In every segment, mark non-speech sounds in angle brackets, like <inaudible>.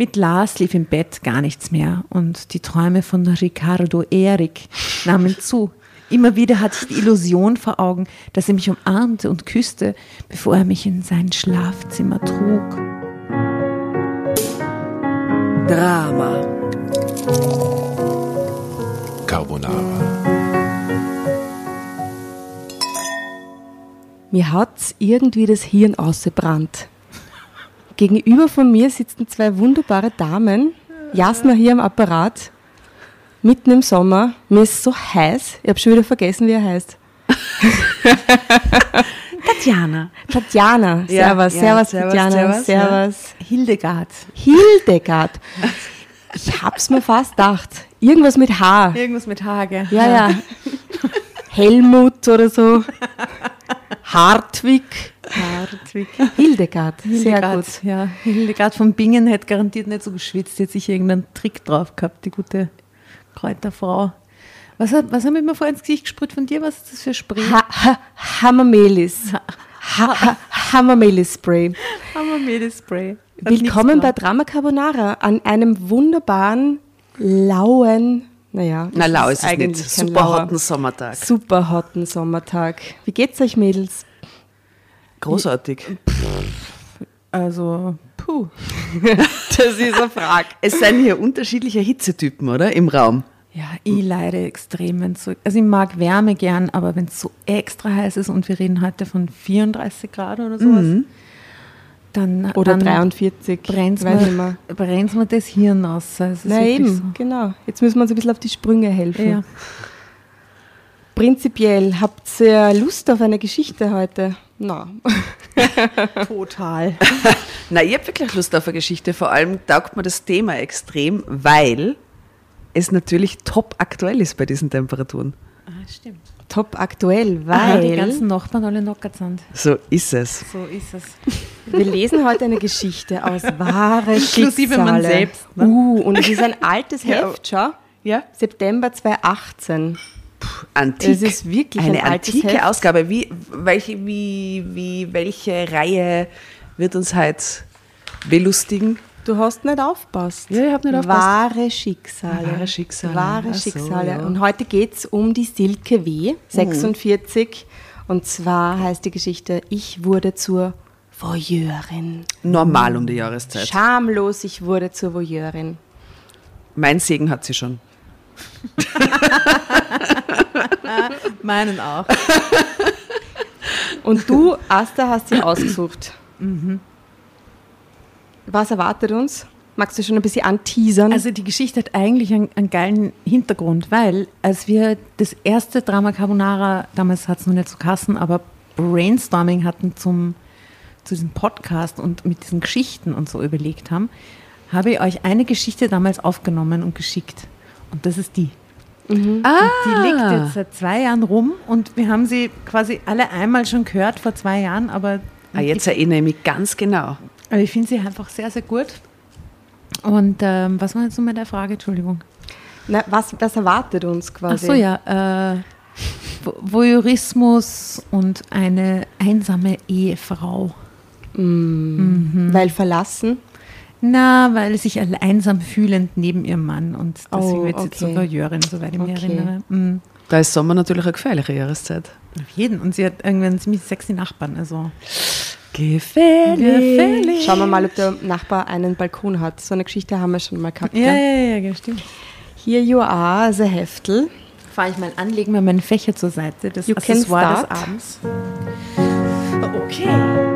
Mit Lars lief im Bett gar nichts mehr und die Träume von Ricardo Erik nahmen zu. Immer wieder hatte ich die Illusion vor Augen, dass er mich umarmte und küsste, bevor er mich in sein Schlafzimmer trug. Drama. Carbonara. Mir hat's irgendwie das Hirn ausgebrannt. Gegenüber von mir sitzen zwei wunderbare Damen. Jasna hier am Apparat, mitten im Sommer. Mir ist so heiß. Ich habe schon wieder vergessen, wie er heißt. <laughs> Tatjana. Tatjana. Ja, servus, ja, servus, servus, Tatjana. servus, Servus. Hildegard. Hildegard. Ich hab's mir fast gedacht. Irgendwas mit H. Irgendwas mit Hage. Ja, ja. Helmut oder so. <laughs> Hartwig. Hartwig. <laughs> Hildegard. Sehr Hildegard, gut. ja. Hildegard von Bingen hätte garantiert nicht so geschwitzt. Hat sicher irgendeinen Trick drauf gehabt, die gute Kräuterfrau. Was, hat, was haben wir vorhin ins Gesicht gesprüht von dir? Was ist das für Spray? Ha ha Hamamelis. Ha ha Hamamelis Spray. Hammermehl-Spray. Hat Willkommen bei. Drama Carbonara an einem wunderbaren, lauen, naja, Na, lau ist es nicht. Super lauer, hotten Sommertag. super hotten Sommertag. Wie geht's euch, Mädels? Großartig. Also, puh. <laughs> Das ist eine Frage. Es sind hier unterschiedliche Hitzetypen, oder? Im Raum. Ja, ich leide extrem, wenn so, also ich mag Wärme gern, aber wenn es so extra heiß ist und wir reden heute von 34 Grad oder sowas, dann Oder dann 43. brennt's weiß nicht mir, mir das Hirn aus. Also wirklich eben, genau. Jetzt müssen wir uns ein bisschen auf die Sprünge helfen. So. Ja. Prinzipiell, habt ihr Lust auf eine Geschichte heute? Na. <laughs> Total. Na, ich habe wirklich Lust auf eine Geschichte. Vor allem taugt mir das Thema extrem, weil es natürlich top aktuell ist bei diesen Temperaturen. Ah, stimmt. Top aktuell, Weil die weil ganzen Nachbarn alle knockert sind. So ist es. So ist es. wir lesen heute eine Geschichte aus wahre <laughs> Inklusive man selbst, ne? Uh, und es ist ein altes Heft, schau. Ja? September 2018. Antik. Es ist wirklich eine ein antike. Ausgabe. Wie, welche, wie, wie, welche Reihe wird uns heute belustigen? Du hast nicht aufpasst. Ja, ich hab nicht aufpasst. Wahre Schicksale. Wahre Schicksale. Wahre Ach so, Schicksale. ja. Und heute geht es um die Silke W., 46. Und zwar heißt die Geschichte, ich wurde zur Voyeurin. Normal um die Jahreszeit. Schamlos, ich wurde zur Voyeurin. Mein Segen hat sie schon. <laughs> Meinen auch. Und du, Asta, hast sie ausgesucht. Was erwartet uns? Magst du schon ein bisschen anteasern? Also die Geschichte hat eigentlich einen, einen geilen Hintergrund, weil als wir das erste Drama Carbonara, damals hat es noch nicht so Kassen, aber Brainstorming hatten zum, zu diesem Podcast und mit diesen Geschichten und so überlegt haben, habe ich euch eine Geschichte damals aufgenommen und geschickt. Und das ist die. Ah, Die liegt jetzt seit zwei Jahren rum und wir haben sie quasi alle einmal schon gehört vor zwei Jahren, aber, ah, jetzt erinnere ich mich ganz genau. aber ich finde sie einfach sehr, sehr gut. Und ähm, was war jetzt nochmal der Frage? Entschuldigung. Na, was, was erwartet uns Ach quasi? so, ja. Äh, Vo- Voyeurismus und eine einsame Ehefrau. Weil verlassen. Na, weil sich einsam fühlend neben ihrem Mann und deswegen Oh, wird sie zur okay. Voyeurin, soweit ich mich Okay. erinnere. Mhm. Da ist Sommer natürlich eine gefährliche Jahreszeit. Auf jeden. Und sie hat irgendwie einen ziemlich sexy Nachbarn. Also Gefährlich. gefährlich. Schauen wir mal, ob der Nachbar einen Balkon hat. So eine Geschichte haben wir schon mal gehabt. Ja, ja, ja, ja, stimmt. Here you are, the Heftel. Fahre ich mal an, legen wir meine Fächer zur Seite. Das You can Accessoire start. des Abends. Okay.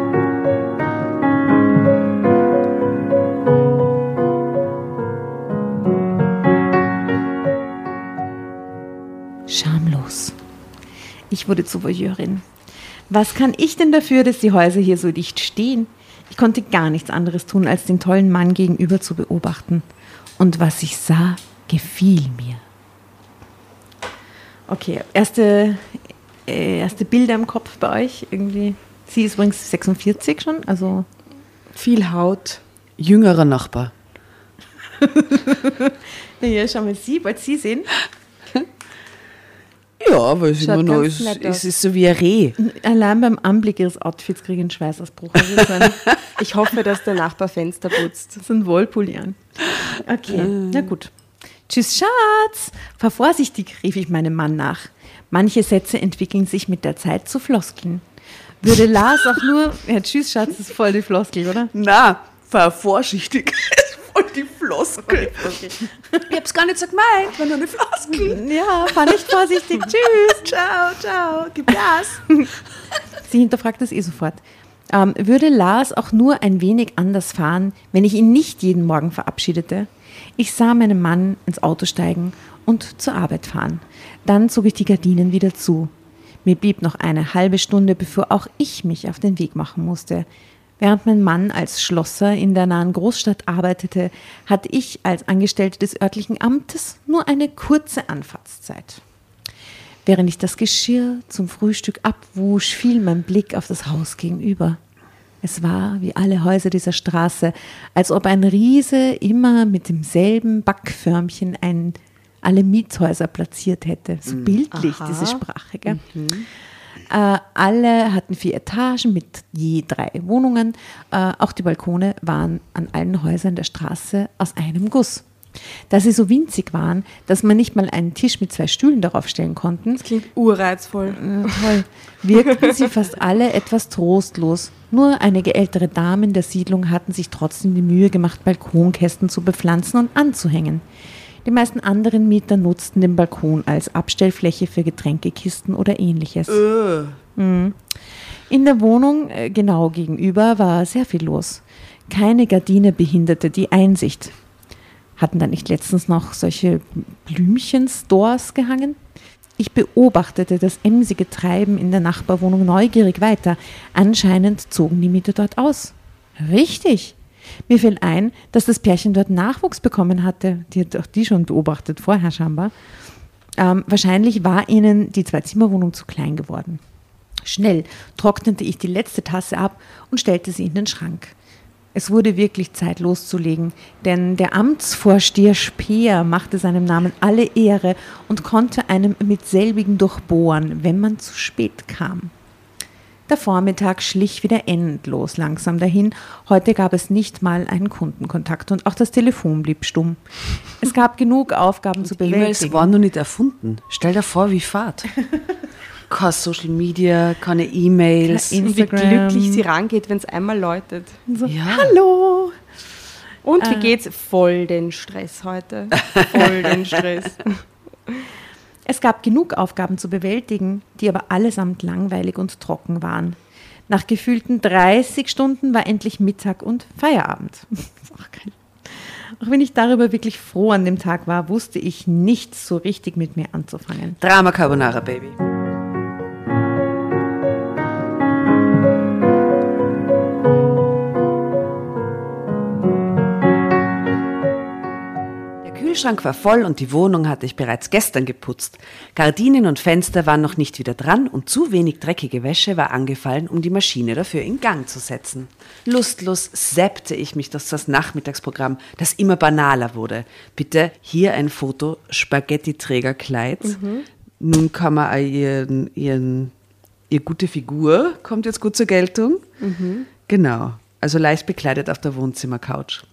Schamlos. Ich wurde zur Voyeurin. Was kann ich denn dafür, dass die Häuser hier so dicht stehen? Ich konnte gar nichts anderes tun, als den tollen Mann gegenüber zu beobachten. Und was ich sah, gefiel mir. Okay, erste, äh, erste Bilder im Kopf bei euch irgendwie. Sie ist übrigens 46 schon, also Viel Haut. Jüngerer Nachbar. <laughs> ja, schauen wir Sie, wollt Sie sehen? Ja, aber es ist Schaut immer noch, ganz es, ist so wie ein Reh. Allein beim Anblick ihres Outfits kriege ich einen Schweißausbruch. Also so ein <laughs> Ich hoffe, dass der Nachbar Fenster putzt. So ein Wollpulli an. Okay, na gut. Tschüss, Schatz. Fahr vorsichtig, rief ich meinem Mann nach. Manche Sätze entwickeln sich mit der Zeit zu Floskeln. Würde Lars auch nur. Ja, tschüss, Schatz, ist voll die Floskel, oder? Na, fahr vorsichtig. Voll die Floskel. <laughs> Ich hab's gar nicht so gemeint, war nur eine Floskel. <laughs> Ja, fahr nicht vorsichtig. <laughs> tschüss. Ciao, ciao, gib Gas. Sie hinterfragt das eh sofort. Ähm, würde Lars auch nur ein wenig anders fahren, wenn ich ihn nicht jeden Morgen verabschiedete? Ich sah meinen Mann ins Auto steigen und zur Arbeit fahren. Dann zog ich die Gardinen wieder zu. Mir blieb noch eine halbe Stunde, bevor auch ich mich auf den Weg machen musste. Während mein Mann als Schlosser in der nahen Großstadt arbeitete, hatte ich als Angestellte des örtlichen Amtes nur eine kurze Anfahrtszeit. Während ich das Geschirr zum Frühstück abwusch, fiel mein Blick auf das Haus gegenüber. Es war wie alle Häuser dieser Straße, als ob ein Riese immer mit demselben Backförmchen ein alle Mietshäuser platziert hätte. So bildlich, Aha. diese Sprache. Gell? Äh, alle hatten vier Etagen mit je drei Wohnungen. Äh, auch die Balkone waren an allen Häusern der Straße aus einem Guss. Da sie so winzig waren, dass man nicht mal einen Tisch mit zwei Stühlen darauf stellen konnten, Klingt urreizvoll. äh, toll, wirkten sie fast alle etwas trostlos. Nur einige ältere Damen der Siedlung hatten sich trotzdem die Mühe gemacht, Balkonkästen zu bepflanzen und anzuhängen. Die meisten anderen Mieter nutzten den Balkon als Abstellfläche für Getränkekisten oder ähnliches. Mhm. In der Wohnung äh, genau gegenüber war sehr viel los. Keine Gardine behinderte die Einsicht. Hatten da nicht letztens noch solche Blümchenstores gehangen? Ich beobachtete das emsige Treiben in der Nachbarwohnung neugierig weiter. Anscheinend zogen die Mieter dort aus. Richtig. Mir fiel ein, dass das Pärchen dort Nachwuchs bekommen hatte. Die hat auch die schon beobachtet, vorher scheinbar. Ähm, wahrscheinlich war ihnen die Zwei-Zimmer-Wohnung zu klein geworden. Schnell trocknete ich die letzte Tasse ab und stellte sie in den Schrank. Es wurde wirklich Zeit loszulegen, denn der Amtsvorsteher Speer machte seinem Namen alle Ehre und konnte einem mit selbigen durchbohren, wenn man zu spät kam. Der Vormittag schlich wieder endlos langsam dahin. Heute gab es nicht mal einen Kundenkontakt und auch das Telefon blieb stumm. Es gab <laughs> genug Aufgaben zu E-Mails bewältigen. waren noch nicht erfunden. Stell dir vor, wie Fahrt. <laughs> Kein Social Media, keine E-Mails. Und wie glücklich sie rangeht, wenn es einmal läutet. So, Ja. Hallo! Und Äh. wie geht's? Voll den Stress heute. Voll den <laughs> Stress. Es gab genug Aufgaben zu bewältigen, die aber allesamt langweilig und trocken waren. Nach gefühlten 30 Stunden war endlich Mittag und Feierabend. <laughs> Auch. Auch wenn ich darüber wirklich froh an dem Tag war, wusste ich nichts so richtig mit mir anzufangen. Drama Carbonara, Baby. Kühlschrank war voll und die Wohnung hatte ich bereits gestern geputzt. Gardinen und Fenster waren noch nicht wieder dran und zu wenig dreckige Wäsche war angefallen, um die Maschine dafür in Gang zu setzen. Lustlos seppte ich mich durch das Nachmittagsprogramm, das immer banaler wurde. Bitte hier ein Foto, Spaghetti-Trägerkleid. Nun kann man ihren, ihren, ihre gute Figur, kommt jetzt gut zur Geltung. Genau, also leicht bekleidet auf der Wohnzimmercouch.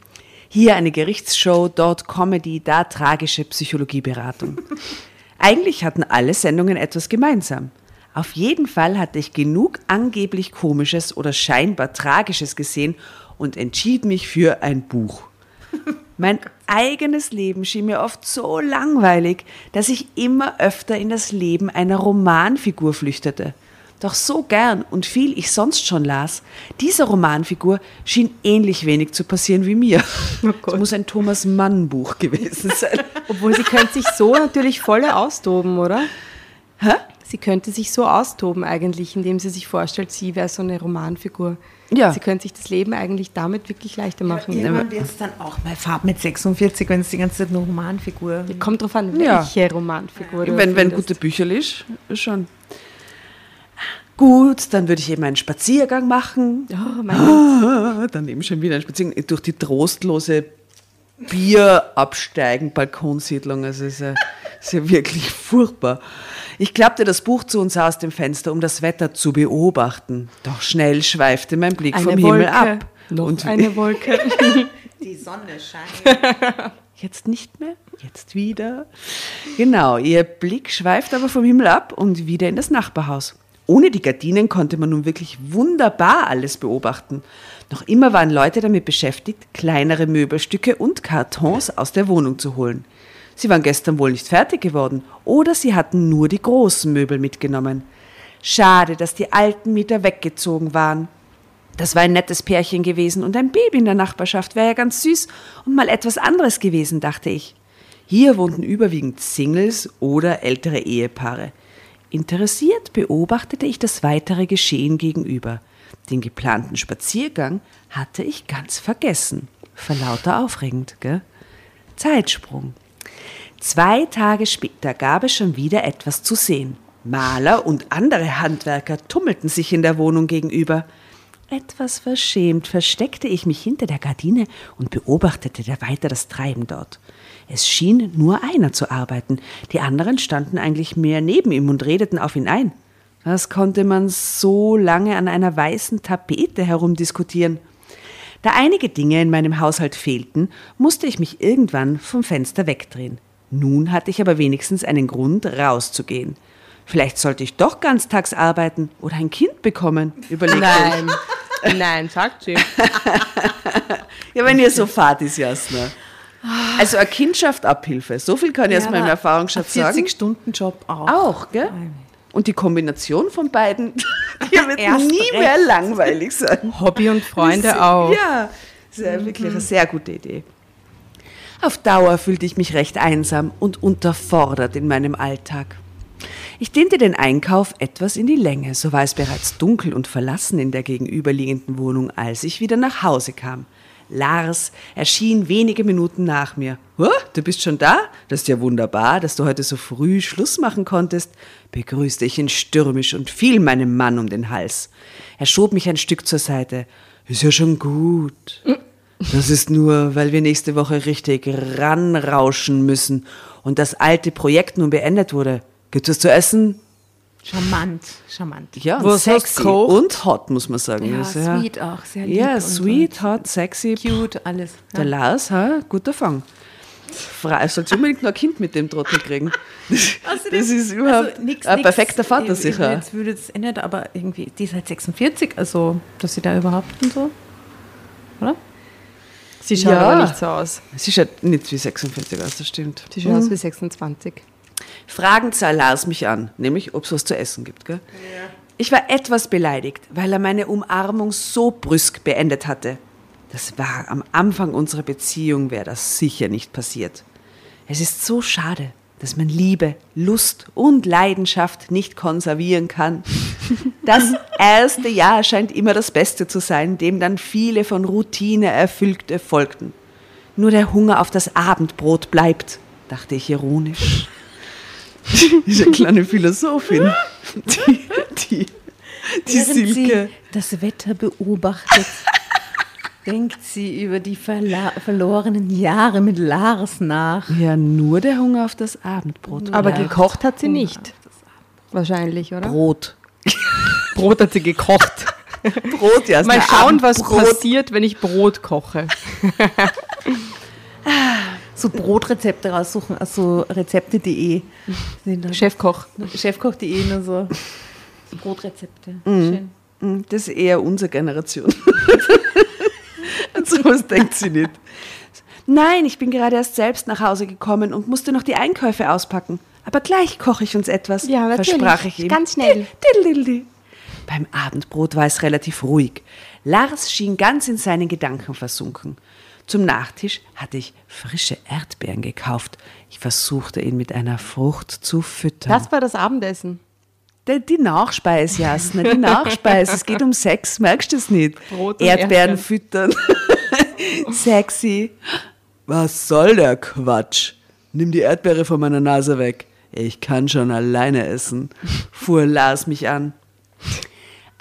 Hier eine Gerichtsshow, dort Comedy, da tragische Psychologieberatung. <laughs> Eigentlich hatten alle Sendungen etwas gemeinsam. Auf jeden Fall hatte ich genug angeblich komisches oder scheinbar tragisches gesehen und entschied mich für ein Buch. Mein <laughs> eigenes Leben schien mir oft so langweilig, dass ich immer öfter in das Leben einer Romanfigur flüchtete. Doch so gern und viel ich sonst schon las, dieser Romanfigur schien ähnlich wenig zu passieren wie mir. <laughs> Es muss ein Thomas Mann Buch gewesen sein. <laughs> Obwohl sie könnte sich so natürlich voll austoben, oder? Hä? Sie könnte sich so austoben eigentlich, indem sie sich vorstellt, sie wäre so eine Romanfigur. Ja. Sie könnte sich das Leben eigentlich damit wirklich leichter machen. Irgendwann wird es dann auch mal Farb mit 46, wenn es die ganze Zeit eine Romanfigur Kommt drauf an, Ja. welche Romanfigur du Wenn, wenn gute Bücher ist, schon. Gut, dann würde ich eben einen Spaziergang machen. Oh, mein Gott. Ah, dann eben schon wieder ein Spaziergang durch die trostlose Bierabsteigen Balkonsiedlung. Also es ist ja, ist ja wirklich furchtbar. Ich klappte das Buch zu uns aus dem Fenster, um das Wetter zu beobachten. Doch schnell schweifte mein Blick Eine vom Himmel Wolke. ab. Noch Und- eine <laughs> Wolke. Die Sonne scheint. <laughs> Jetzt nicht mehr, jetzt wieder. Genau, ihr Blick schweift aber vom Himmel ab und wieder in das Nachbarhaus. Ohne die Gardinen konnte man nun wirklich wunderbar alles beobachten. Noch immer waren Leute damit beschäftigt, kleinere Möbelstücke und Kartons aus der Wohnung zu holen. Sie waren gestern wohl nicht fertig geworden oder sie hatten nur die großen Möbel mitgenommen. Schade, dass die alten Mieter weggezogen waren. Das war ein nettes Pärchen gewesen und ein Baby in der Nachbarschaft wäre ja ganz süß und mal etwas anderes gewesen, dachte ich. Hier wohnten überwiegend Singles oder ältere Ehepaare. Interessiert beobachtete ich das weitere Geschehen gegenüber. Den geplanten Spaziergang hatte ich ganz vergessen. Vor lauter aufregend, gell? Zeitsprung. Zwei Tage später gab es schon wieder etwas zu sehen. Maler und andere Handwerker tummelten sich in der Wohnung gegenüber. Etwas verschämt versteckte ich mich hinter der Gardine und beobachtete weiter das Treiben dort. Es schien nur einer zu arbeiten, die anderen standen eigentlich mehr neben ihm und redeten auf ihn ein. Was konnte man so lange an einer weißen Tapete herumdiskutieren? Da einige Dinge in meinem Haushalt fehlten, musste ich mich irgendwann vom Fenster wegdrehen. Nun hatte ich aber wenigstens einen Grund, rauszugehen. Vielleicht sollte ich doch ganztags arbeiten oder ein Kind bekommen, überlegte ich. Nein. Nein, sagt sie. <laughs> Ja, wenn ihr so fahrt ist, Jasna. Also eine Kindschaft Abhilfe. So viel kann ich aus meinem Erfahrungsschatz sagen. 40-Stunden-Job auch. Auch, gell? Und die Kombination von beiden, <laughs> die wird Erst nie recht. mehr langweilig sein. Hobby und Freunde Das- auch. Ja, das ist ja wirklich eine sehr gute Idee. Auf Dauer fühlte ich mich recht einsam und unterfordert in meinem Alltag. Ich dehnte den Einkauf etwas in die Länge, so war es bereits dunkel und verlassen in der gegenüberliegenden Wohnung, als ich wieder nach Hause kam. Lars erschien wenige Minuten nach mir. Huh, du bist schon da? Das ist ja wunderbar, dass du heute so früh Schluss machen konntest, begrüßte ich ihn stürmisch und fiel meinem Mann um den Hals. Er schob mich ein Stück zur Seite. Ist ja schon gut. Das ist nur, weil wir nächste Woche richtig ranrauschen müssen und das alte Projekt nun beendet wurde. Gibt's was zu essen? Charmant, charmant. Ja, hast sexy und hot, muss man sagen. Ja, Das, sweet auch, sehr lieb. Ja, und- sweet, hot, sexy. Cute, alles. Der Lars, ha, guter Fang. Fra sollte unbedingt noch ein Kind mit dem Trottel kriegen. <laughs> Das, das ist überhaupt Also nix- ein nix- perfekter Vater ich, sicher. Ich, jetzt würde es ändern, aber irgendwie, die ist halt 46, also, dass sie da überhaupt und so. Oder? Sie schaut Ja. aber nicht so aus. Sie schaut nicht wie 46 aus, das stimmt. Sie schaut aus wie 26. Fragend sah Lars mich an, nämlich ob es was zu essen gibt. Gell? Ich war etwas beleidigt, weil er meine Umarmung so brüsk beendet hatte. Das war am Anfang unserer Beziehung, wäre das sicher nicht passiert. Es ist so schade, dass man Liebe, Lust und Leidenschaft nicht konservieren kann. <laughs> Das erste Jahr scheint immer das Beste zu sein, dem dann viele von Routine erfüllte folgten. Nur der Hunger auf das Abendbrot bleibt, dachte ich ironisch. <laughs> Diese kleine Philosophin, die, die, die Während Silke. sie das Wetter beobachtet, denkt sie über die verla verlorenen Jahre mit Lars nach. Ja, nur der Hunger auf das Abendbrot. Aber bleibt. gekocht hat sie nicht. Wahrscheinlich, oder? Brot. <laughs> Brot hat sie gekocht. Brot, ja. Mal schauen, was passiert, wenn ich Brot koche. <laughs> So Brotrezepte raussuchen, also rezepte.de. Chefkoch. Chefkoch.de nur so Brotrezepte. Schön. Mm, Das ist eher unsere Generation. <laughs> An sowas denkt sie nicht. Nein, ich bin gerade erst selbst nach Hause gekommen und musste noch die Einkäufe auspacken. Aber gleich koche ich uns etwas, Ja, natürlich. versprach ich ihm. Ganz schnell. Diddle-diddle. Beim Abendbrot war es relativ ruhig. Lars schien ganz in seinen Gedanken versunken. Zum Nachtisch hatte ich frische Erdbeeren gekauft. Ich versuchte ihn mit einer Frucht zu füttern. Das war das Abendessen. Die, die Nachspeise, Jasna, die Nachspeise. es geht um Sex, merkst du es nicht? Brot und Erdbeeren Erdbeeren. füttern. <laughs> Sexy. Was soll der Quatsch? Nimm die Erdbeere von meiner Nase weg. Ich kann schon alleine essen, fuhr Lars mich an.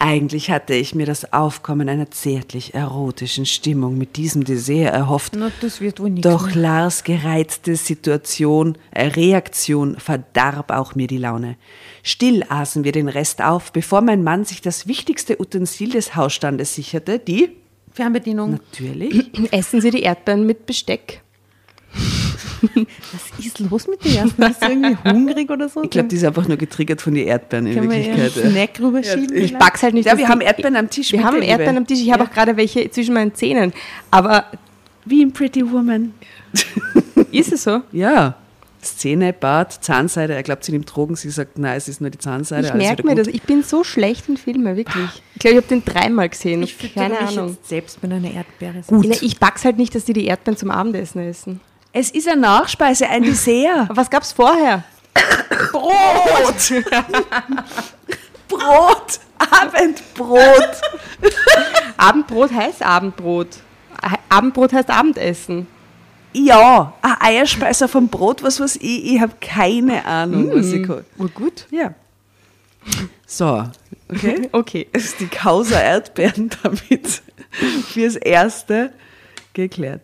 Eigentlich hatte ich mir das Aufkommen einer zärtlich erotischen Stimmung mit diesem Dessert erhofft. Na, das wird wohl nichts Doch mehr. Lars gereizte Situation, äh, Reaktion verdarb auch mir die Laune. Still aßen wir den Rest auf, bevor mein Mann sich das wichtigste Utensil des Hausstandes sicherte, die Fernbedienung. Natürlich. <clears throat> Essen Sie die Erdbeeren mit Besteck? <laughs> Was ist los mit dir? Bist du irgendwie hungrig oder so? Ich glaube, die ist einfach nur getriggert von den Erdbeeren in Können wir Wirklichkeit. einen Snack rüberschieben? Ich back's halt nicht. Ja, dass wir die- haben Erdbeeren am Tisch. Wir haben Liebe. Erdbeeren am Tisch. Ich habe auch gerade welche zwischen meinen Zähnen. Aber Wie in Pretty Woman. <laughs> ist es so? Ja. Szene, Bart, Zahnseide. Er glaubt, sie nimmt Drogen. Sie sagt, nein, es ist nur die Zahnseide. Ich merke mir gut. das. Ich bin so schlecht in Filmen, wirklich. Ich glaube, ich habe den dreimal gesehen. Ich füttere Keine Ahnung. selbst mit einer Erdbeere. Ich, ich back's halt nicht, dass die die Erdbeeren zum Abendessen essen. Es ist eine Nachspeise, ein Dessert. <laughs> Was gab's vorher? Brot! <laughs> Brot! Abendbrot! <laughs> Abendbrot heißt Abendbrot. Abendbrot heißt Abendessen. Ja, ein Eierspeiser vom Brot, was weiß ich. Ich habe keine Ahnung, was ich kann. Oh, gut. Ja. So, okay. Okay. Es ist die Causa Erdbeeren damit fürs Erste geklärt.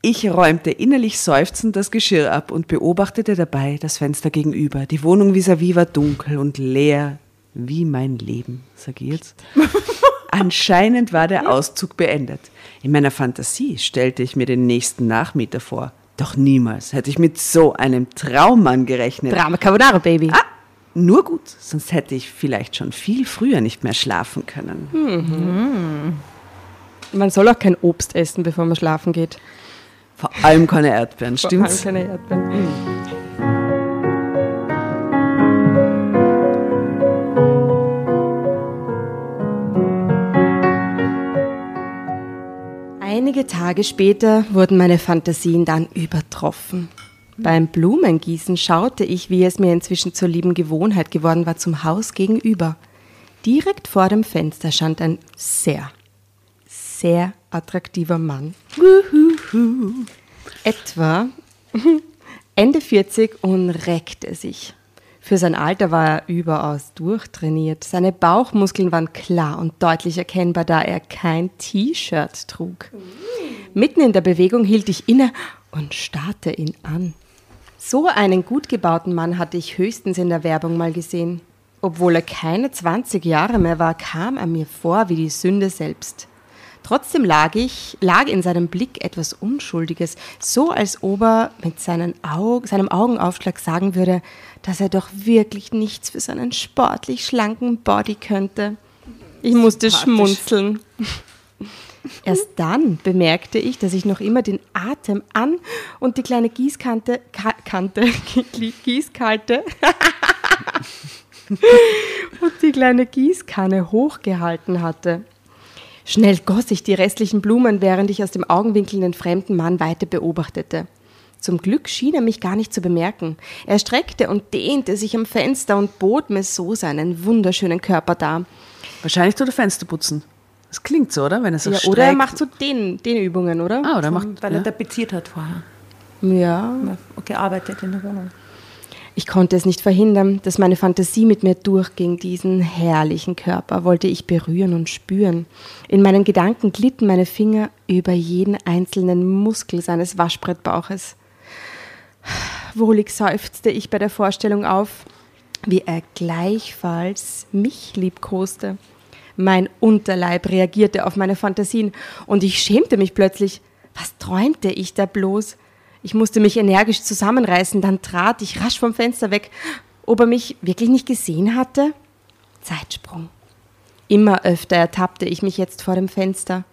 Ich räumte innerlich seufzend das Geschirr ab und beobachtete dabei das Fenster gegenüber. Die Wohnung vis-à-vis war dunkel und leer wie mein Leben, sag ich jetzt. <laughs> Anscheinend war der Auszug beendet. In meiner Fantasie stellte ich mir den nächsten Nachmieter vor. Doch niemals hätte ich mit so einem Traummann gerechnet. Drama Carbonara, Baby. Ah, nur gut, sonst hätte ich vielleicht schon viel früher nicht mehr schlafen können. Man soll auch kein Obst essen, bevor man schlafen geht. Vor allem keine Erdbeeren, Vor allem stimmt's? keine Erdbeeren. Einige Tage später wurden meine Fantasien dann übertroffen. Beim Blumengießen schaute ich, wie es mir inzwischen zur lieben Gewohnheit geworden war, zum Haus gegenüber. Direkt vor dem Fenster stand ein sehr, sehr attraktiver Mann. Etwa Ende 40 und reckte sich. Für sein Alter war er überaus durchtrainiert. Seine Bauchmuskeln waren klar und deutlich erkennbar, da er kein T-Shirt trug. Mitten in der Bewegung hielt ich inne und starrte ihn an. So einen gut gebauten Mann hatte ich höchstens in der Werbung mal gesehen. Obwohl er keine 20 Jahre mehr war, kam er mir vor wie die Sünde selbst. Trotzdem lag ich, lag in seinem Blick etwas Unschuldiges, so als ob er mit seinen Aug, seinem Augenaufschlag sagen würde, dass er doch wirklich nichts für seinen sportlich schlanken Body könnte. Ich musste schmunzeln. <laughs> Erst dann bemerkte ich, dass ich noch immer den Atem an und die kleine Gießkante, Ka Kante, <laughs> Gießkalte <laughs> und die kleine Gießkanne hochgehalten hatte. Schnell goss ich die restlichen Blumen, während ich aus dem Augenwinkel den fremden Mann weiter beobachtete. Zum Glück schien er mich gar nicht zu bemerken. Er streckte und dehnte sich am Fenster und bot mir so seinen wunderschönen Körper dar. Wahrscheinlich tut er Fenster putzen. Das klingt so, oder? Wenn er so Ja, streckt. oder er macht so den, den Übungen, oder? Ah, oder er macht. Weil ja. er tapeziert hat vorher. Ja. Gearbeitet in der Wohnung. Ich konnte es nicht verhindern, dass meine Fantasie mit mir durchging. Diesen herrlichen Körper wollte ich berühren und spüren. In meinen Gedanken glitten meine Finger über jeden einzelnen Muskel seines Waschbrettbauches. Wohlig seufzte ich bei der Vorstellung auf, wie er gleichfalls mich liebkoste. Mein Unterleib reagierte auf meine Fantasien und ich schämte mich plötzlich. Was träumte ich da bloß? Ich musste mich energisch zusammenreißen, dann trat ich rasch vom Fenster weg. Ob er mich wirklich nicht gesehen hatte? Zeitsprung. Immer öfter ertappte ich mich jetzt vor dem Fenster.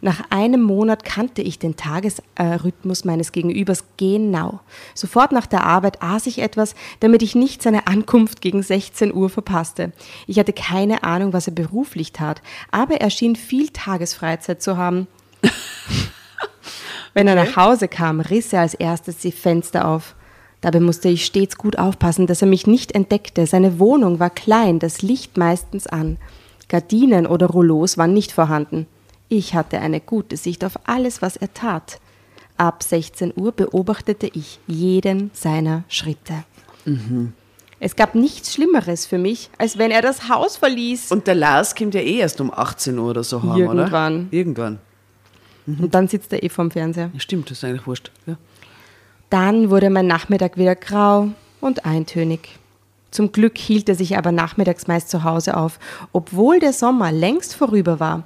Nach einem Monat kannte ich den Tagesrhythmus meines Gegenübers genau. Sofort nach der Arbeit aß ich etwas, damit ich nicht seine Ankunft gegen 16 Uhr verpasste. Ich hatte keine Ahnung, was er beruflich tat, aber er schien viel Tagesfreizeit zu haben. <laughs> Wenn er nach Hause kam, riss er als erstes die Fenster auf. Dabei musste ich stets gut aufpassen, dass er mich nicht entdeckte. Seine Wohnung war klein, das Licht meistens an. Gardinen oder Rouleaus waren nicht vorhanden. Ich hatte eine gute Sicht auf alles, was er tat. Ab 16 Uhr beobachtete ich jeden seiner Schritte. Es gab nichts Schlimmeres für mich, als wenn er das Haus verließ. Und der Lars kommt ja eh erst um 18 Uhr oder so heim, Irgendwann. oder? Irgendwann. Und dann sitzt er eh vorm Fernseher. Ja, stimmt, das ist eigentlich wurscht. Ja. Dann wurde mein Nachmittag wieder grau und eintönig. Zum Glück hielt er sich aber nachmittags meist zu Hause auf. Obwohl der Sommer längst vorüber war,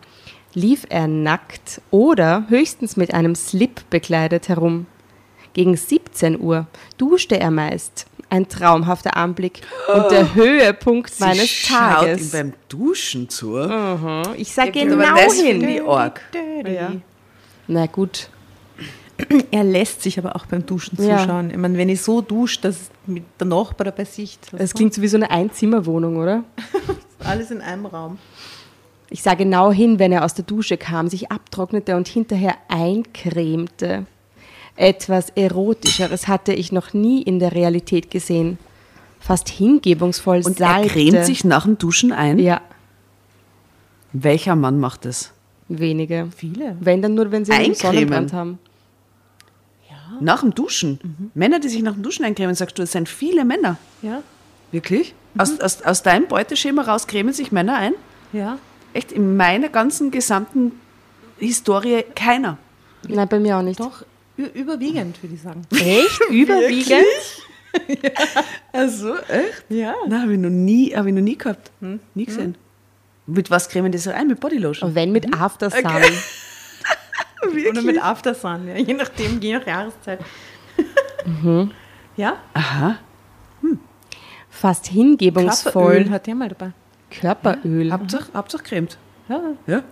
lief er nackt oder höchstens mit einem Slip bekleidet herum. Gegen 17 Uhr duschte er meist. Ein traumhafter Anblick und der <gasps> Höhepunkt meines Oh. Sie schaut ihm Tages. beim Duschen zu. Ich sage Ja, gut, genau aber das hin. ich. Ja. Na gut. <clears throat> Er lässt sich aber auch beim Duschen Ja. zuschauen. Ich meine, wenn ich so dusche, dass mit der Nachbar dabei sieht. Es klingt so wie so eine Einzimmerwohnung, oder? <laughs> alles in einem Raum. Ich sah genau hin, wenn er aus der Dusche kam, sich abtrocknete und hinterher eincremte. Etwas Erotischeres hatte ich noch nie in der Realität gesehen. Fast hingebungsvoll Und er salbte. cremt sich nach dem Duschen ein. Ja, Welcher Mann macht das? Wenige. Viele. Wenn dann nur, wenn sie einen? Sonnenbrand haben. Nach dem Duschen. Mhm. Männer, die sich nach dem Duschen eincremen, sagst du, es sind viele Männer. Ja, Wirklich? Mhm. Aus, aus, aus deinem Beuteschema raus cremen sich Männer ein? ja. Echt, in meiner ganzen gesamten Historie keiner. Nein, bei mir auch nicht. Doch, überwiegend, würde ich sagen. Echt? <laughs> Überwiegend? Also, <laughs> echt? Ja. Nein, habe ich, noch nie- hab ich noch nie gehabt. Nie gesehen. Mit was cremen die sich ein? Mit Bodylotion? Und wenn mit Aftersun. <laughs> Oder mit Aftersun, ja. je nachdem, je nach Jahreszeit. Ja, Aha. Fast Körperöl hingebungsvoll. hat der mal dabei. Körperöl. Hauptsache, Hauptsache cremt. Ja. Ja.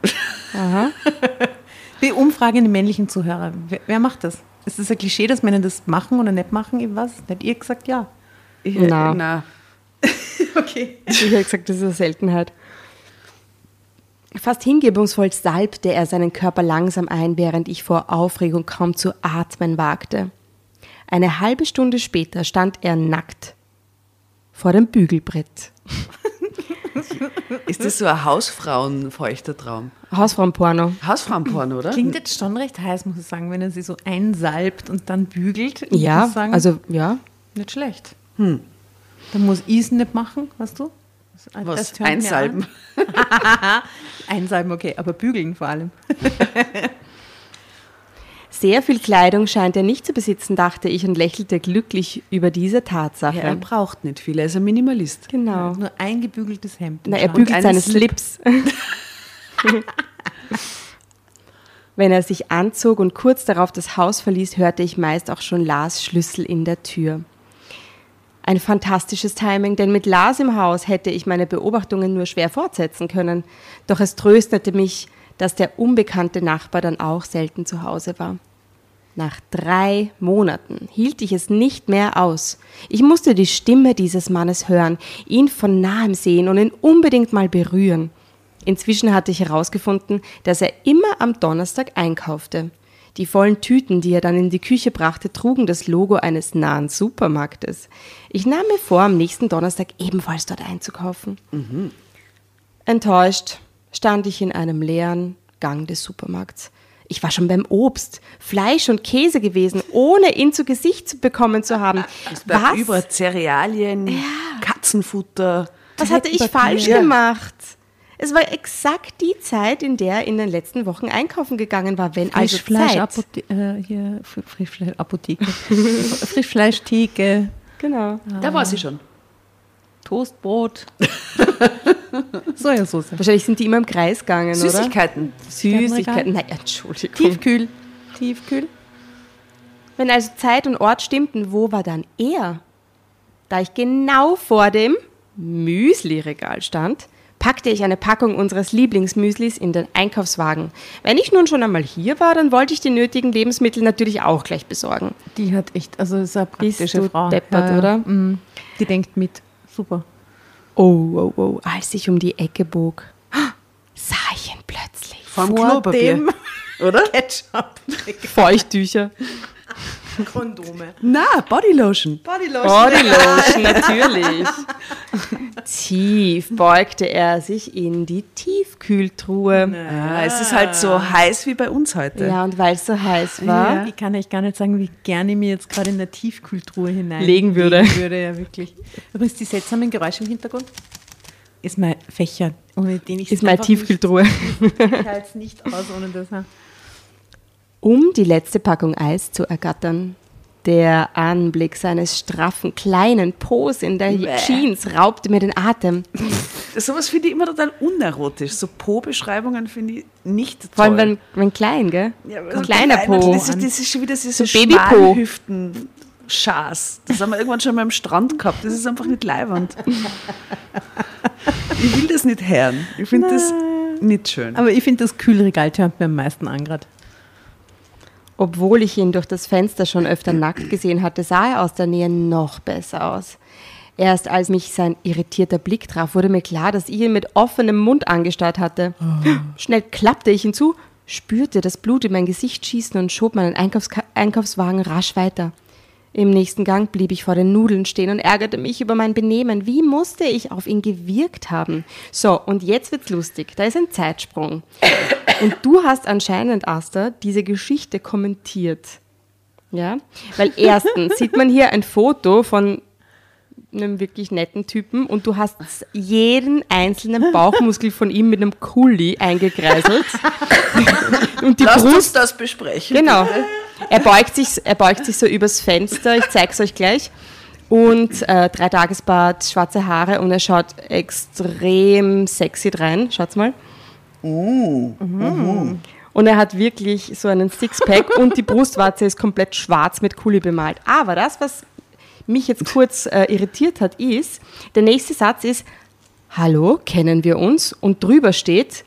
Aha. <laughs> Die Umfrage in den männlichen Zuhörer. Wer, wer macht das? Ist das ein Klischee, dass Männer das machen oder nicht machen? Ich weiß nicht. Ihr gesagt ja. Ich, Na. na. <laughs> Okay. Ich habe gesagt, das ist eine Seltenheit. Fast hingebungsvoll salbte er seinen Körper langsam ein, während ich vor Aufregung kaum zu atmen wagte. Eine halbe Stunde später stand er nackt vor dem Bügelbrett. Ist das so ein Hausfrauenfeuchter Traum? Hausfrauenporno. Hausfrauenporno, oder? Klingt jetzt schon recht heiß, muss ich sagen, wenn er sie so einsalbt und dann bügelt. Ja, sagen, also ja. nicht schlecht. Dann muss ich es nicht machen, weißt du? Das- das Was? Einsalben? <laughs> Einsalben, okay, aber bügeln vor allem. <laughs> Sehr viel Kleidung scheint er nicht zu besitzen, dachte ich und lächelte glücklich über diese Tatsache. Ja, er braucht nicht viel, er ist ein Minimalist. genau. Nur ein gebügeltes Hemd. Na, er bügelt seine Slip. Slips. <laughs> Wenn er sich anzog und kurz darauf das Haus verließ, hörte ich meist auch schon Lars Schlüssel in der Tür. Ein fantastisches Timing, denn mit Lars im Haus hätte ich meine Beobachtungen nur schwer fortsetzen können. Doch es tröstete mich, dass der unbekannte Nachbar dann auch selten zu Hause war. Nach drei Monaten hielt ich es nicht mehr aus. Ich musste die Stimme dieses Mannes hören, ihn von nahem sehen und ihn unbedingt mal berühren. Inzwischen hatte ich herausgefunden, dass er immer am Donnerstag einkaufte. Die vollen Tüten, die er dann in die Küche brachte, trugen das Logo eines nahen Supermarktes. Ich nahm mir vor, am nächsten Donnerstag ebenfalls dort einzukaufen. Enttäuscht stand ich in einem leeren Gang des Supermarkts. Ich war schon beim Obst, Fleisch und Käse gewesen, ohne ihn zu Gesicht zu bekommen zu haben. <laughs> Es bleibt Was? über Cerealien, Katzenfutter. Was hatte ich falsch Ja. gemacht? Es war exakt die Zeit, in der er in den letzten Wochen einkaufen gegangen war, wenn also Zeit. Äh, hier, F- Frischfleisch-Apotheke. <laughs> Frischfleischtheke, Genau. Da war sie schon. Toastbrot. <laughs> Sojasauce. Wahrscheinlich sind die immer im Kreis gegangen, oder? Süßigkeiten. Süßigkeiten. Nein, Entschuldigung. Tiefkühl. Tiefkühl. Wenn also Zeit und Ort stimmten, wo war dann er? Da ich genau vor dem Müsli-Regal stand, packte ich eine Packung unseres Lieblingsmüslis in den Einkaufswagen. Wenn ich nun schon einmal hier war, dann wollte ich die nötigen Lebensmittel natürlich auch gleich besorgen. Die hat echt, also ist eine Bist praktische du Frau. deppert, oder? Mhm. Die denkt mit. Super. Oh, oh, oh, als ich um die Ecke bog, sah ich ihn plötzlich. Vom Vor Klopapier. dem <laughs> Oder? Ketchup. Feuchttücher. Kondome. Na, Bodylotion. Bodylotion, <laughs> natürlich. Tief beugte er sich in die Tiefkühltruhe. Ah, es ist halt so heiß wie bei uns heute. Ja, und weil es so heiß war, Ich kann euch gar nicht sagen, wie gerne ich mir jetzt gerade in der Tiefkühltruhe hinein Legen würde. legen würde. Ja, wirklich. Übrigens, die seltsamen Geräusche im Hintergrund ist mein Fächer, ohne den ich ist meine Tiefkühltruhe. Nicht, ich halte es nicht aus ohne das. ja. Um die letzte Packung Eis zu ergattern. Der Anblick seines straffen, kleinen Po's in der Bäh. Jeans raubte mir den Atem. <laughs> sowas finde ich immer total unerotisch. So Po-Beschreibungen finde ich nicht toll. Vor allem, wenn, wenn klein, gell? Ja, ein kleiner Po. Das ist, das ist schon wieder diese So Babypo. Schmalhüften. Schaß. Das haben wir irgendwann schon mal am Strand gehabt. Das ist einfach nicht leiwand. Ich will das nicht hören. Ich finde das nicht schön. Aber ich finde, das Kühlregal tönt mir am meisten an gerade. Obwohl ich ihn durch das Fenster schon öfter nackt gesehen hatte, sah er aus der Nähe noch besser aus. Erst als mich sein irritierter Blick traf, wurde mir klar, dass ich ihn mit offenem Mund angestarrt hatte. Schnell klappte ich hinzu, spürte das Blut in mein Gesicht schießen und schob meinen Einkaufska Einkaufswagen rasch weiter. Im nächsten Gang blieb ich vor den Nudeln stehen und ärgerte mich über mein Benehmen. Wie musste ich auf ihn gewirkt haben? So, und jetzt wird's lustig. Da ist ein Zeitsprung. Und du hast anscheinend, Asta, diese Geschichte kommentiert. Ja? Weil erstens sieht man hier ein Foto von einem wirklich netten Typen und du hast jeden einzelnen Bauchmuskel von ihm mit einem Kuli eingekreiselt. <laughs> und die Lasst Brust uns das besprechen. Genau. Er beugt sich, er beugt sich so übers Fenster, ich zeig's euch gleich. Und äh, drei Tagesbart, schwarze Haare und er schaut extrem sexy drein. Schaut's mal. Mhm. Und er hat wirklich so einen Sixpack und die Brustwarze ist komplett schwarz mit Kuli bemalt. Aber das, was mich jetzt kurz äh, irritiert hat, ist, der nächste Satz ist, Hallo, kennen wir uns? Und drüber steht,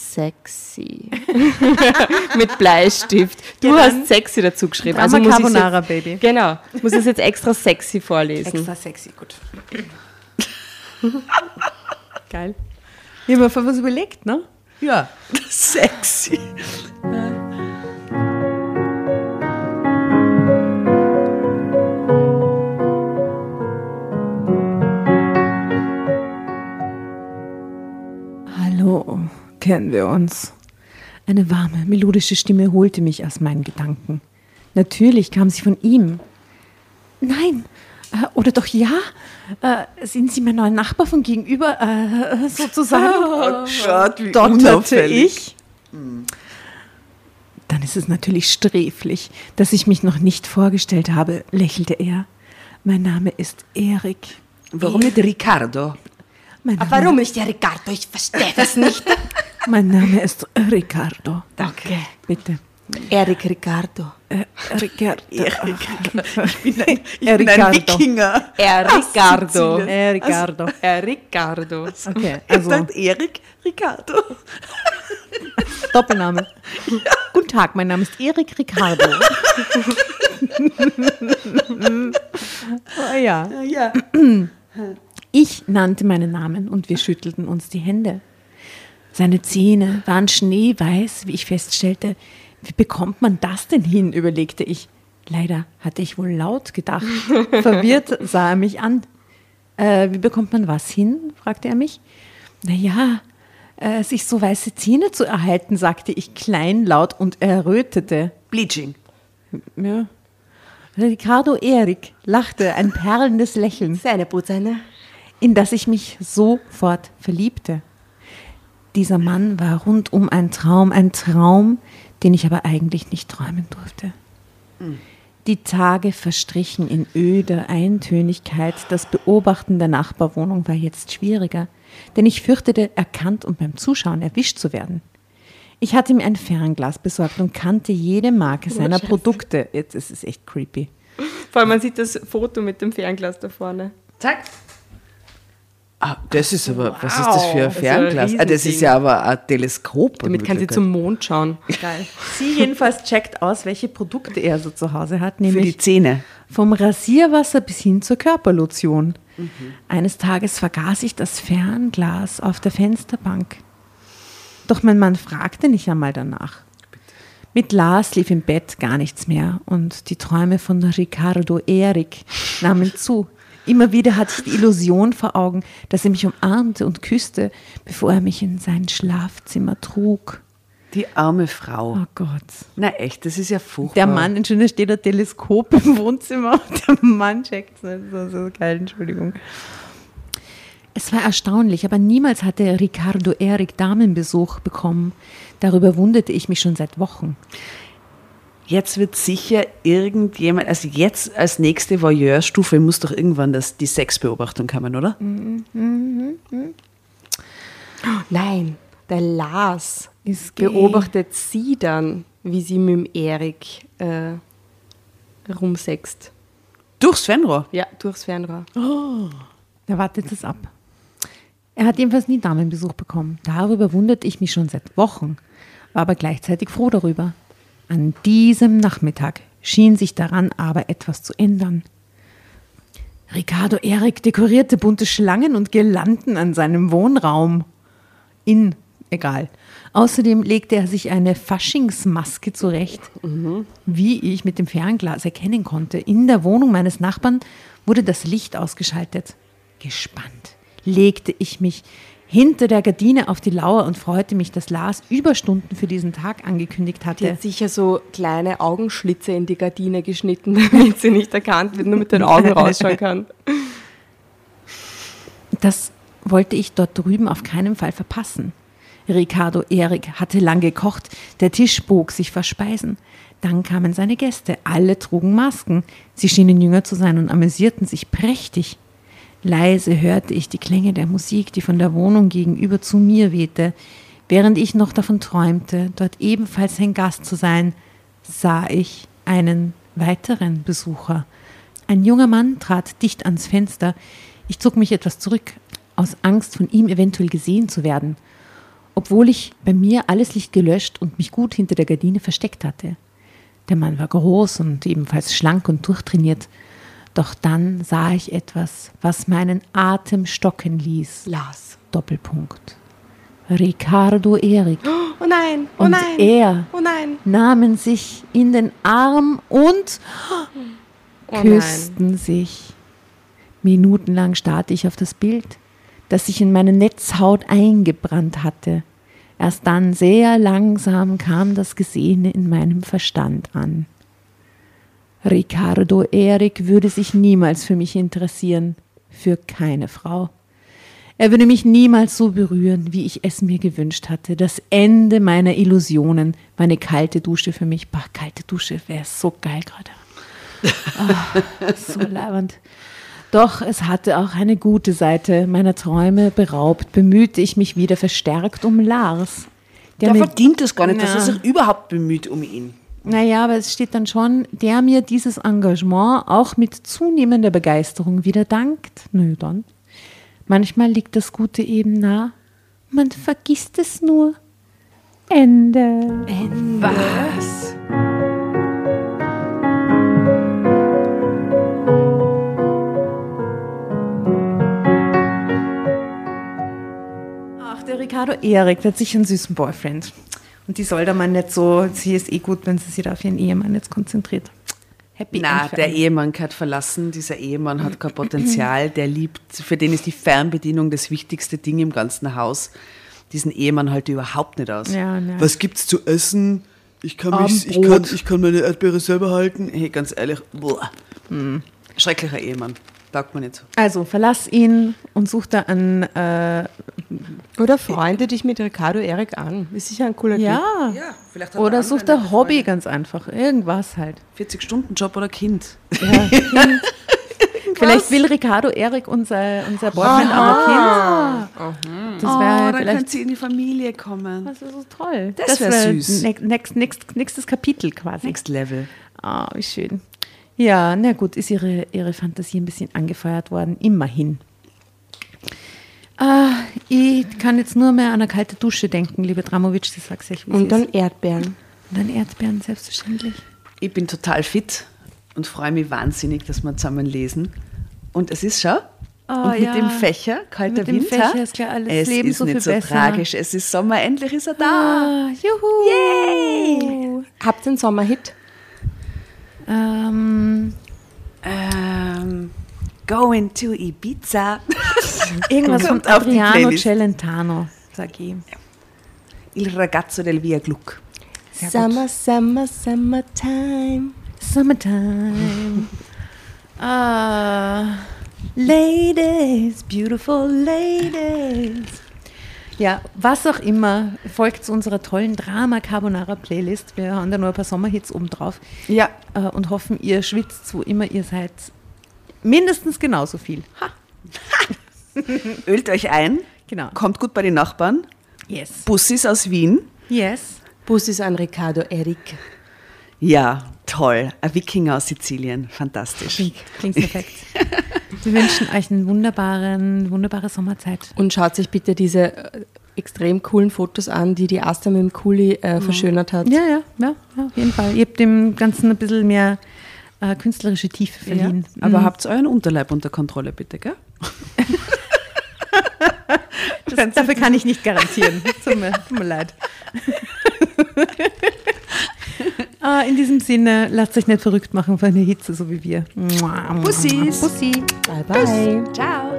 sexy. <laughs> mit Bleistift. Du Ja, hast sexy dazu geschrieben. Drama muss Carbonara, jetzt, Baby. Genau. Ich muss es jetzt extra sexy vorlesen. Extra sexy, gut. Geil. Ich habe mir vorher was überlegt, ne? Ja, <laughs> sexy. Kennen wir uns? Eine warme, melodische Stimme holte mich aus meinen Gedanken. Natürlich kam sie von ihm. Nein, äh, oder doch ja? Äh, sind Sie mein neuer Nachbar von gegenüber, äh, sozusagen? <laughs> Schaut, wie Dotterte unauffällig. ich. Dann ist es natürlich sträflich, dass ich mich noch nicht vorgestellt habe, lächelte er. Mein Name ist Erik. Warum nicht Ricardo? Mein Name, Warum ist der Ricardo? Ich verstehe das nicht. <laughs> mein Name ist Ricardo. Danke. Bitte. Erik Ricardo. Äh, Ricardo. Erik. Ich bin ein, ich bin ein Ricardo. Wikinger. Er Ricardo. Äh, Ricardo. Er Ricardo. Okay, also dachte Erik Ricardo. Doppelname. Guten Tag, mein Name ist Erik Ricardo. oh, ja. Ja. Ich nannte meinen Namen und wir schüttelten uns die Hände. Seine Zähne waren schneeweiß, wie ich feststellte. Wie bekommt man das denn hin, überlegte ich. Leider hatte ich wohl laut gedacht. <laughs> Verwirrt sah er mich an. Äh, wie bekommt man was hin? fragte er mich. Naja, äh, sich so weiße Zähne zu erhalten, sagte ich kleinlaut und errötete. Bleaching. Ja. Ricardo Erik lachte ein perlendes Lächeln Seine Putzene. in das ich mich sofort verliebte. Dieser Mann war rundum ein Traum, ein Traum, den ich aber eigentlich nicht träumen durfte. Die Tage verstrichen in öder Eintönigkeit. Das Beobachten der Nachbarwohnung war jetzt schwieriger, denn ich fürchtete, erkannt und beim Zuschauen erwischt zu werden. Ich hatte mir ein Fernglas besorgt und kannte jede Marke seiner Scheiße. Produkte. Jetzt ist es echt creepy. Vor allem man sieht das Foto mit dem Fernglas da vorne. Zack. Ah, das ist aber, was ist das für ein Das ist ein Fernglas? Ah, das ist ja aber ein Teleskop. Damit kann sie zum Mond schauen. <laughs> Geil. Sie jedenfalls checkt aus, welche Produkte er so zu Hause hat, Für die nämlich Zähne. vom Rasierwasser bis hin zur Körperlotion. Eines Tages vergaß ich das Fernglas auf der Fensterbank. Doch mein Mann fragte nicht einmal danach. Mit Lars lief im Bett gar nichts mehr und die Träume von Ricardo Erik nahmen zu. Immer wieder hatte ich die Illusion vor Augen, dass er mich umarmte und küsste, bevor er mich in sein Schlafzimmer trug. Die arme Frau. Oh Gott. Na echt, das ist ja furchtbar. Der Mann, Entschuldigung, da steht ein Teleskop im Wohnzimmer und der Mann checkt es nicht. So, so geil, Entschuldigung. Es war erstaunlich, aber niemals hatte Ricardo Erik Damenbesuch bekommen. Darüber wunderte ich mich schon seit Wochen. Jetzt wird sicher irgendjemand, also jetzt als nächste Voyeurstufe muss doch irgendwann das, die Sexbeobachtung kommen, oder? Nein, der Lars Ist beobachtet sie dann, wie sie mit dem Erik äh, rumsext. Durchs Fernrohr. Ja, durchs Fernrohr. Er wartet es ab. Er hat jedenfalls nie Damenbesuch bekommen. Darüber wunderte ich mich schon seit Wochen, war aber gleichzeitig froh darüber. An diesem Nachmittag schien sich daran aber etwas zu ändern. Ricardo Erik dekorierte bunte Schlangen und Girlanden an seinem Wohnraum. In, egal. Außerdem legte er sich eine Faschingsmaske zurecht. Wie ich mit dem Fernglas erkennen konnte, in der Wohnung meines Nachbarn wurde das Licht ausgeschaltet. Gespannt legte ich mich hinter der Gardine auf die Lauer und freute mich, dass Lars Überstunden für diesen Tag angekündigt Die hatte. hat sicher so kleine Augenschlitze in die Gardine geschnitten, <laughs> damit sie nicht erkannt wird, nur mit den Augen rausschauen kann. Das wollte ich dort drüben auf keinen Fall verpassen. Ricardo Erik hatte lang gekocht, der Tisch bog sich vor Speisen. Dann kamen seine Gäste, alle trugen Masken. Sie schienen jünger zu sein und amüsierten sich prächtig. Leise hörte ich die Klänge der Musik, die von der Wohnung gegenüber zu mir wehte. Während ich noch davon träumte, dort ebenfalls ein Gast zu sein, sah ich einen weiteren Besucher. Ein junger Mann trat dicht ans Fenster. Ich zog mich etwas zurück, aus Angst, von ihm eventuell gesehen zu werden, obwohl ich bei mir alles Licht gelöscht und mich gut hinter der Gardine versteckt hatte. Der Mann war groß und ebenfalls schlank und durchtrainiert. Doch dann sah ich etwas, was meinen Atem stocken ließ. Lars. Doppelpunkt. Ricardo Erik <gasps> Oh nein, oh und nein. er Oh nein. nahmen sich in den Arm und <gasps> Oh nein. küssten sich. Minutenlang starrte ich auf das Bild, das sich in meine Netzhaut eingebrannt hatte. Erst dann sehr langsam kam das Gesehene in meinem Verstand an. Ricardo Erik würde sich niemals für mich interessieren, für keine Frau. Er würde mich niemals so berühren, wie ich es mir gewünscht hatte. Das Ende meiner Illusionen, meine kalte Dusche für mich. Bah, kalte Dusche wäre so geil gerade. Ah, so leibend. Doch es hatte auch eine gute Seite. Meiner Träume beraubt, bemühte ich mich wieder verstärkt um Lars. Der mir- verdient es gar nicht, dass er sich überhaupt bemüht um ihn. Naja, aber es steht dann schon, der mir dieses Engagement auch mit zunehmender Begeisterung wieder dankt. Nö, dann. Manchmal liegt das Gute eben nah. Man vergisst es nur. Ende. Was? Ach, der Ricardo Erik, der hat sicher einen süßen Boyfriend. Und die soll da mal nicht so, sie ist eh gut, wenn sie sich da auf ihren Ehemann jetzt konzentriert. Happy Na, der. Ehemann gehört verlassen. Dieser Ehemann hat kein Potenzial. Der liebt, für den ist die Fernbedienung das wichtigste Ding im ganzen Haus. Diesen Ehemann halte ich überhaupt nicht aus. Ja, ne. Was gibt's zu essen? Ich kann, mich, ich kann, ich kann meine Erdbeere selber halten. Hey, ganz ehrlich, boah. schrecklicher Ehemann. Taugt mir nicht so. Also, verlass ihn und such da einen, äh, Oder freunde dich mit Ricardo Erik an. Ist sicher ein cooler Typ. ja. Ja, vielleicht hat Oder er such andere der Hobby ganz einfach. Irgendwas halt. 40-Stunden-Job oder Kind. Ja, <laughs> kind. Vielleicht will Ricardo Erik unser, unser Boyfriend aber Kind. Das oh, wäre dann vielleicht. könnte sie in die Familie kommen. Das wäre so toll. Das wär wär süß. ne- Next, next, nächstes Kapitel quasi. Next Level. Ah, wie schön. Ja, na gut, ist ihre, ihre Fantasie ein bisschen angefeuert worden. Immerhin. Ah, ich kann jetzt nur mehr an eine kalte Dusche denken, liebe Dramovic, das sag's es Und ist. dann Erdbeeren. Und dann Erdbeeren, selbstverständlich. Ich bin total fit und freue mich wahnsinnig, dass wir zusammen lesen. Und es ist schon. Oh, und mit ja. dem Fächer, kalter Mit dem Winter, Fächer ist gleich alles es Leben ist so nicht viel so besser. tragisch. Es ist Sommer, endlich ist er da. Ah, juhu! Yay! Habt ihr einen Sommerhit? Ähm, Ähm, going to Ibiza. <laughs> irgendwas von Kommt auf die Adriano. Celentano, sag ich. Il ragazzo del Via Gluck. Summer, summer, summertime. Summertime. <laughs> Ah, ladies, beautiful ladies. Ja, was auch immer, folgt zu unserer tollen Drama Carbonara Playlist. Wir haben da nur ein paar Sommerhits oben drauf Ja, äh, und hoffen, ihr schwitzt, wo immer ihr seid, mindestens genauso viel. Ha, ölt euch ein. Genau. Kommt gut bei den Nachbarn. Yes. Bussis aus Wien. Yes. Bus ist ein Riccardo Eric. Ja, toll. Ein Wikinger aus Sizilien. Fantastisch. Klingt, perfekt. <laughs> Wir wünschen euch eine wunderbaren, wunderbare Sommerzeit. Und schaut sich bitte diese äh, extrem coolen Fotos an, die die Asta mit dem Kuli äh, verschönert hat. Ja, ja, ja, ja, auf jeden Fall. Ihr habt dem Ganzen ein bisschen mehr äh, künstlerische Tiefe verliehen. Aber Mhm. habt euren Unterleib unter Kontrolle, bitte, gell? <laughs> das, dafür kann ich nicht garantieren. <laughs> tut, mir, tut mir leid. <laughs> Ah, in diesem Sinne, lasst euch nicht verrückt machen von der Hitze, so wie wir. Bussis. Bussi. Bye bye. Ciao.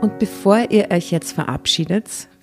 Und bevor ihr euch jetzt verabschiedet,